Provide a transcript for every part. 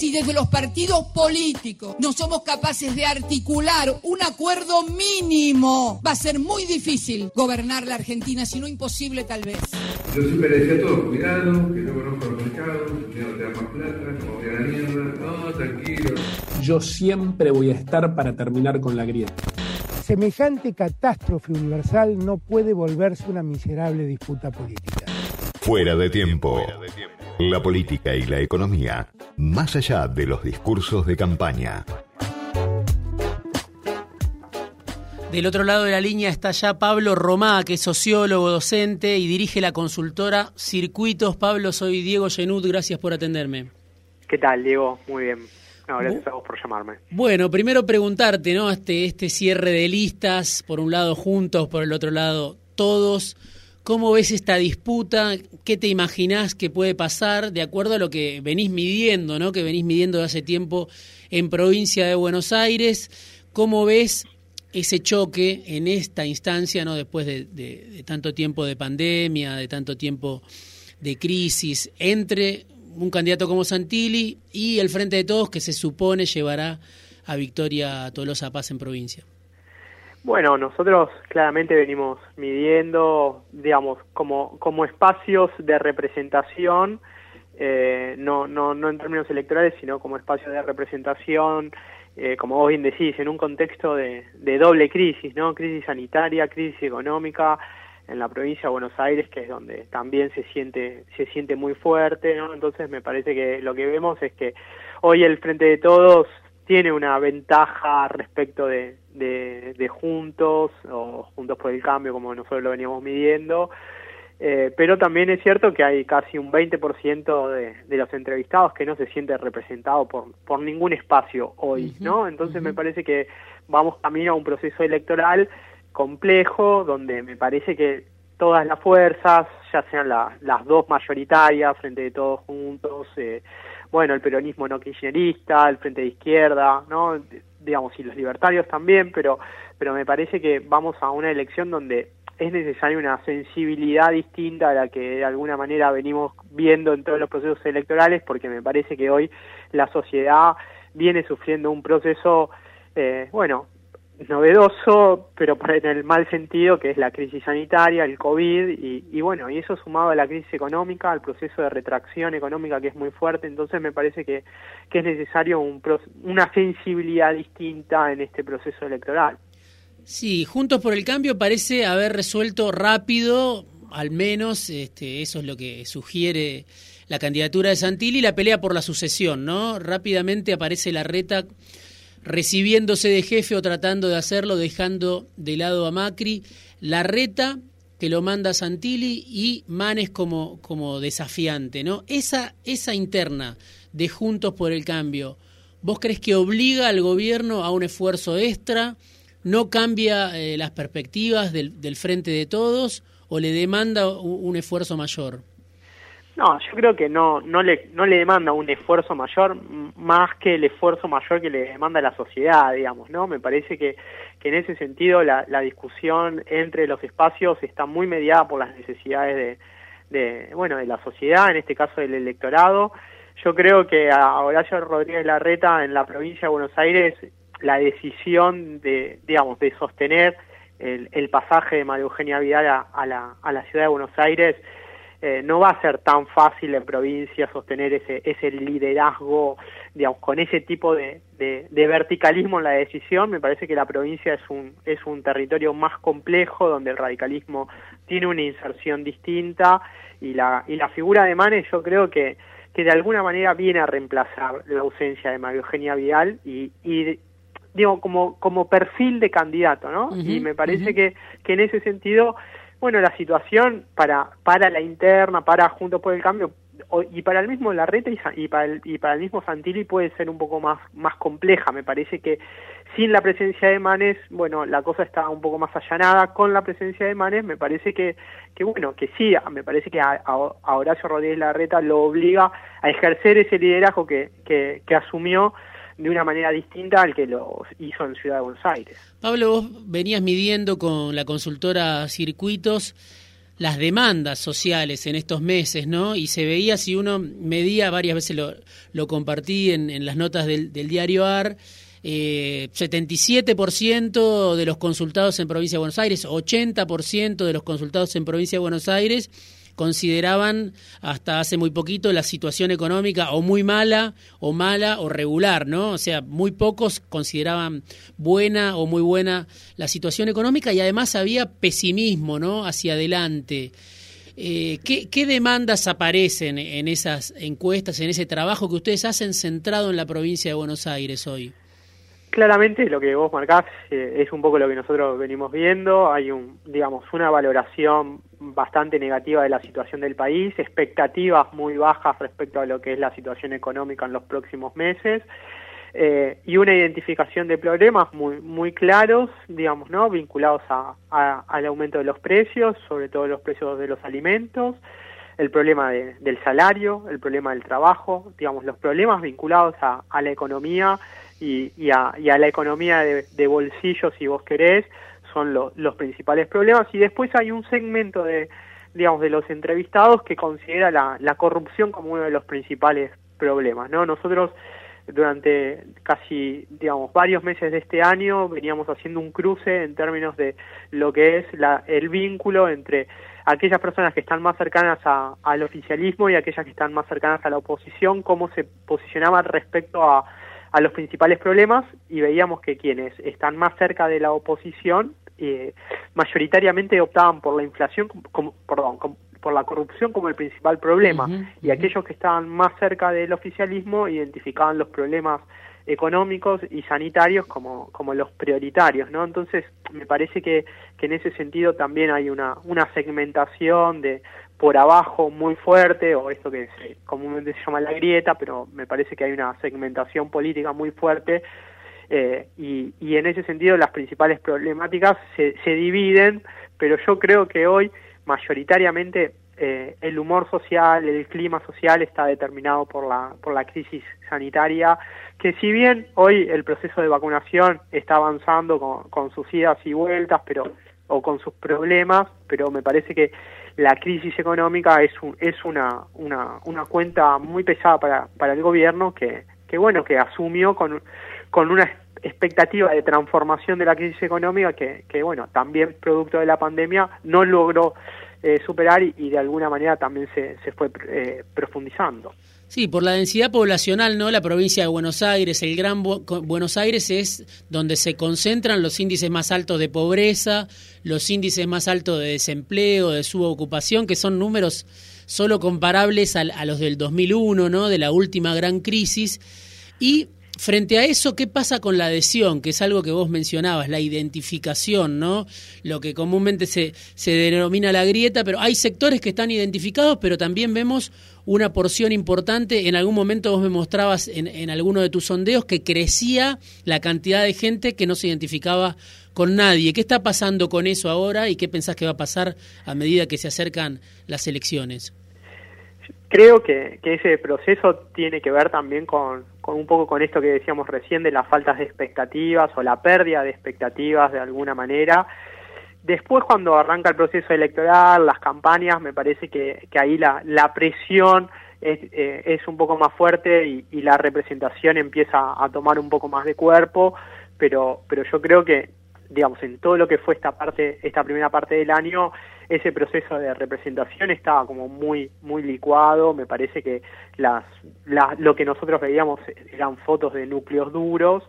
Si desde los partidos políticos no somos capaces de articular un acuerdo mínimo, va a ser muy difícil gobernar la Argentina, si no imposible tal vez. Yo siempre decía a todos, cuidado, que no conozco los mercados, que no te da más plata, no voy a la mierda, no, tranquilo. Yo siempre voy a estar para terminar con la grieta. Semejante catástrofe universal no puede volverse una miserable disputa política. Fuera de tiempo. La política y la economía, más allá de los discursos de campaña. Del otro lado de la línea está ya Pablo Romá, que es sociólogo, docente y dirige la consultora Circuitos. Pablo, soy Diego Genud, gracias por atenderme. ¿Qué tal, Diego? Muy bien. gracias a vos por llamarme. Bueno, primero preguntarte, ¿no? Este, este cierre de listas, por un lado juntos, por el otro lado todos. ¿Cómo ves esta disputa? ¿Qué te imaginás que puede pasar de acuerdo a lo que venís midiendo, ¿no? que venís midiendo de hace tiempo en provincia de Buenos Aires? ¿Cómo ves ese choque en esta instancia, ¿no? después de, tanto tiempo de pandemia, de tanto tiempo de crisis, entre un candidato como Santilli y el Frente de Todos que se supone llevará a Victoria Tolosa Paz en provincia? Bueno, nosotros claramente venimos midiendo, digamos, como, como espacios de representación, eh, no, no, no en términos electorales, sino como espacios de representación eh, como vos bien decís, en un contexto de, doble crisis, ¿no? Crisis sanitaria, crisis económica en la provincia de Buenos Aires, que es donde también se siente, se siente muy fuerte, ¿no? Entonces me parece que lo que vemos es que hoy el Frente de Todos tiene una ventaja respecto de, de Juntos, o Juntos por el Cambio, como nosotros lo veníamos midiendo, eh, pero también es cierto que hay casi un 20% de, de los entrevistados que no se siente representado por, por ningún espacio hoy, ¿no? Entonces me parece que vamos camino a un proceso electoral complejo donde me parece que todas las fuerzas, ya sean las dos mayoritarias, frente de todos juntos, eh, bueno, el peronismo no kirchnerista, el frente de izquierda, ¿no? digamos, y los libertarios también, pero, pero me parece que vamos a una elección donde es necesaria una sensibilidad distinta a la que de alguna manera venimos viendo en todos los procesos electorales, porque me parece que hoy la sociedad viene sufriendo un proceso, eh, bueno, novedoso, pero en el mal sentido, que es la crisis sanitaria, el COVID, y, bueno, y eso sumado a la crisis económica, al proceso de retracción económica que es muy fuerte, entonces me parece que, que es necesario un, una sensibilidad distinta en este proceso electoral. Sí, Juntos por el Cambio parece haber resuelto rápido, al menos este, eso es lo que sugiere la candidatura de Santilli, la pelea por la sucesión, ¿no? Rápidamente aparece la reta recibiéndose de jefe o tratando de hacerlo, dejando de lado a Macri, la reta que lo manda Santilli y Manes como, como desafiante, ¿no? Esa, esa interna de Juntos por el Cambio, ¿vos crees que obliga al gobierno a un esfuerzo extra? no cambia eh, las perspectivas del, del, frente de todos o le demanda un, esfuerzo mayor? No, yo creo que no, no, le, no le demanda un esfuerzo mayor más que el esfuerzo mayor que le demanda la sociedad, digamos, ¿no? Me parece que, que en ese sentido la, la discusión entre los espacios está muy mediada por las necesidades de, de, bueno, de la sociedad, en este caso del electorado. Yo creo que a Horacio Rodríguez Larreta en la provincia de Buenos Aires la decisión de, digamos, de sostener el, el pasaje de María Eugenia Vidal a, la, a la ciudad de Buenos Aires eh, no va a ser tan fácil en provincia sostener ese, ese liderazgo, digamos, con ese tipo de, de, de, verticalismo en la decisión. Me parece que la provincia es un, es un territorio más complejo, donde el radicalismo tiene una inserción distinta y la, y la figura de Manes yo creo que, que de alguna manera viene a reemplazar la ausencia de María Eugenia Vidal y, y digo, como, como perfil de candidato, ¿no? y me parece que, que en ese sentido, bueno, la situación para, para la interna, para Juntos por el Cambio, y para el mismo Larreta y, y, para el, y para el mismo Santilli puede ser un poco más, más compleja. Me parece que sin la presencia de Manes, bueno, la cosa está un poco más allanada. Con la presencia de Manes, me parece que, que bueno, que sí, me parece que a, a Horacio Rodríguez Larreta lo obliga a ejercer ese liderazgo que, que, que asumió de una manera distinta al que lo hizo en Ciudad de Buenos Aires. Pablo, vos venías midiendo con la consultora Circuitos las demandas sociales en estos meses, ¿no? Y se veía, si uno medía, varias veces lo, lo compartí en, en las notas del, del diario AR, eh, 77% de los consultados en provincia de Buenos Aires, 80% de los consultados en provincia de Buenos Aires consideraban hasta hace muy poquito la situación económica o muy mala o mala o regular, ¿no? O sea, muy pocos consideraban buena o muy buena la situación económica y además había pesimismo, ¿no? Hacia adelante. Eh, ¿qué, ¿Qué demandas aparecen en esas encuestas, en ese trabajo que ustedes hacen centrado en la provincia de Buenos Aires hoy? Claramente lo que vos marcás eh, es un poco lo que nosotros venimos viendo. Hay un, digamos, una valoración bastante negativa de la situación del país, expectativas muy bajas respecto a lo que es la situación económica en los próximos meses eh, y una identificación de problemas muy muy claros, digamos, no vinculados a, a, al aumento de los precios, sobre todo los precios de los alimentos, el problema de, del salario, el problema del trabajo, digamos, los problemas vinculados a, a la economía y, y, a, y, a, la economía de, de, bolsillo, si vos querés, son lo, los principales problemas. Y después hay un segmento de, digamos, de los entrevistados que considera la, la corrupción como uno de los principales problemas, ¿no? Nosotros durante casi, digamos, varios meses de este año veníamos haciendo un cruce en términos de lo que es la, el vínculo entre aquellas personas que están más cercanas a, al oficialismo y aquellas que están más cercanas a la oposición, cómo se posicionaban respecto a, a los principales problemas y veíamos que quienes están más cerca de la oposición eh, mayoritariamente optaban por la inflación, como, perdón, como, por la corrupción como el principal problema uh -huh, y uh -huh. aquellos que estaban más cerca del oficialismo identificaban los problemas económicos y sanitarios como, como los prioritarios, ¿no? Entonces, me parece que, que en ese sentido también hay una, una segmentación de por abajo muy fuerte, o esto que se, comúnmente se llama la grieta, pero me parece que hay una segmentación política muy fuerte, eh, y, y en ese sentido las principales problemáticas se, se dividen, pero yo creo que hoy mayoritariamente eh, el humor social, el clima social está determinado por la, por la crisis sanitaria, que si bien hoy el proceso de vacunación está avanzando con, con sus idas y vueltas, pero o con sus problemas, pero me parece que la crisis económica es un, es una, una, una cuenta muy pesada para, para el gobierno que, que bueno que asumió con, con una expectativa de transformación de la crisis económica que, que bueno también producto de la pandemia no logró eh, superar y, de alguna manera también se, se fue eh, profundizando. Sí, por la densidad poblacional, ¿no? La provincia de Buenos Aires, el Gran Bu Buenos Aires es donde se concentran los índices más altos de pobreza, los índices más altos de desempleo, de subocupación, que son números solo comparables a, a los del 2001, ¿no? De la última gran crisis. Y Frente a eso, ¿qué pasa con la adhesión? Que es algo que vos mencionabas, la identificación, ¿no? Lo que comúnmente se, se denomina la grieta, pero hay sectores que están identificados, pero también vemos una porción importante. En algún momento vos me mostrabas en, en alguno de tus sondeos que crecía la cantidad de gente que no se identificaba con nadie. ¿Qué está pasando con eso ahora y qué pensás que va a pasar a medida que se acercan las elecciones? Creo que, que ese proceso tiene que ver también con, con un poco con esto que decíamos recién de las faltas de expectativas o la pérdida de expectativas de alguna manera. Después cuando arranca el proceso electoral, las campañas, me parece que, que ahí la, la presión es, eh, es, un poco más fuerte y, y, la representación empieza a tomar un poco más de cuerpo, pero, pero yo creo que, digamos, en todo lo que fue esta parte, esta primera parte del año, ese proceso de representación estaba como muy muy licuado. Me parece que las, las lo que nosotros veíamos eran fotos de núcleos duros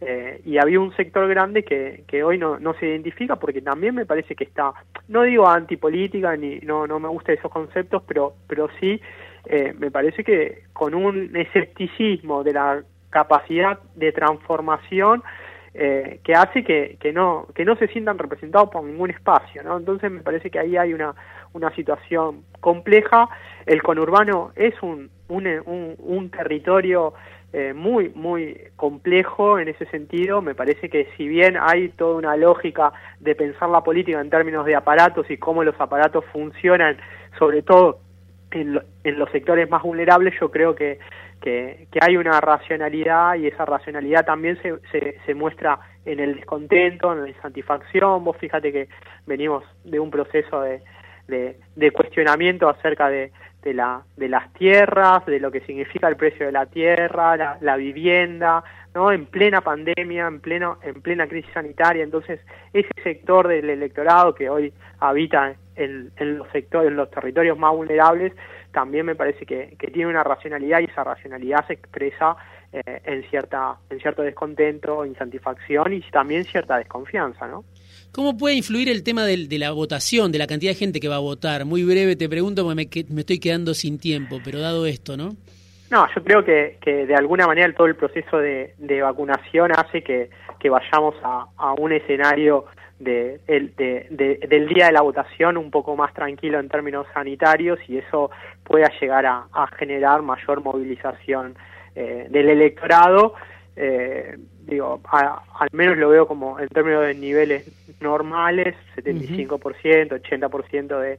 eh, y había un sector grande que, que hoy no, no se identifica porque también me parece que está no digo antipolítica ni no no me gustan esos conceptos pero pero sí eh, me parece que con un escepticismo de la capacidad de transformación eh, que hace que, que, no, que no se sientan representados por ningún espacio, ¿no? Entonces me parece que ahí hay una, una situación compleja. El conurbano es un, un, un, un territorio eh, muy, muy complejo en ese sentido. Me parece que si bien hay toda una lógica de pensar la política en términos de aparatos y cómo los aparatos funcionan, sobre todo en, lo, en los sectores más vulnerables, yo creo que que, que, hay una racionalidad y esa racionalidad también se, se, muestra en el descontento, en la insatisfacción. Vos fíjate que venimos de un proceso de, de, cuestionamiento acerca de, de, la, de las tierras, de lo que significa el precio de la tierra, la, la vivienda, ¿no? en plena pandemia, en pleno en plena crisis sanitaria, entonces ese sector del electorado que hoy habita en, en los sectores, en los territorios más vulnerables, también me parece que, que tiene una racionalidad y esa racionalidad se expresa eh, en cierta en cierto descontento, insatisfacción y también cierta desconfianza, ¿no? ¿Cómo puede influir el tema de, de, la votación, de la cantidad de gente que va a votar? Muy breve te pregunto porque me, me estoy quedando sin tiempo, pero dado esto, ¿no? No, yo creo que, que de alguna manera todo el proceso de, de vacunación hace que, que vayamos a, a, un escenario de, de, del día de la votación un poco más tranquilo en términos sanitarios y eso pueda llegar a, a generar mayor movilización eh, del electorado. Eh, digo, al menos lo veo como en términos de niveles normales, 75%, 80% de,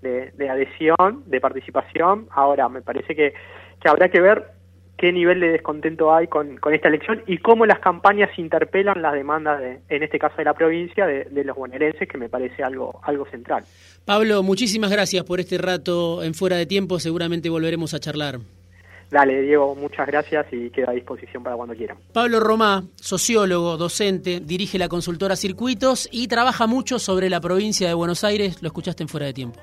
de, de adhesión, de participación. Ahora, me parece que que habrá que ver qué nivel de descontento hay con, con, esta elección y cómo las campañas interpelan las demandas, de, en este caso de la provincia, de, de, los bonaerenses, que me parece algo, algo central. Pablo, muchísimas gracias por este rato en Fuera de Tiempo, seguramente volveremos a charlar. Dale, Diego, muchas gracias y quedo a disposición para cuando quieran. Pablo Romá, sociólogo, docente, dirige la consultora Circuitos y trabaja mucho sobre la provincia de Buenos Aires. Lo escuchaste en Fuera de Tiempo.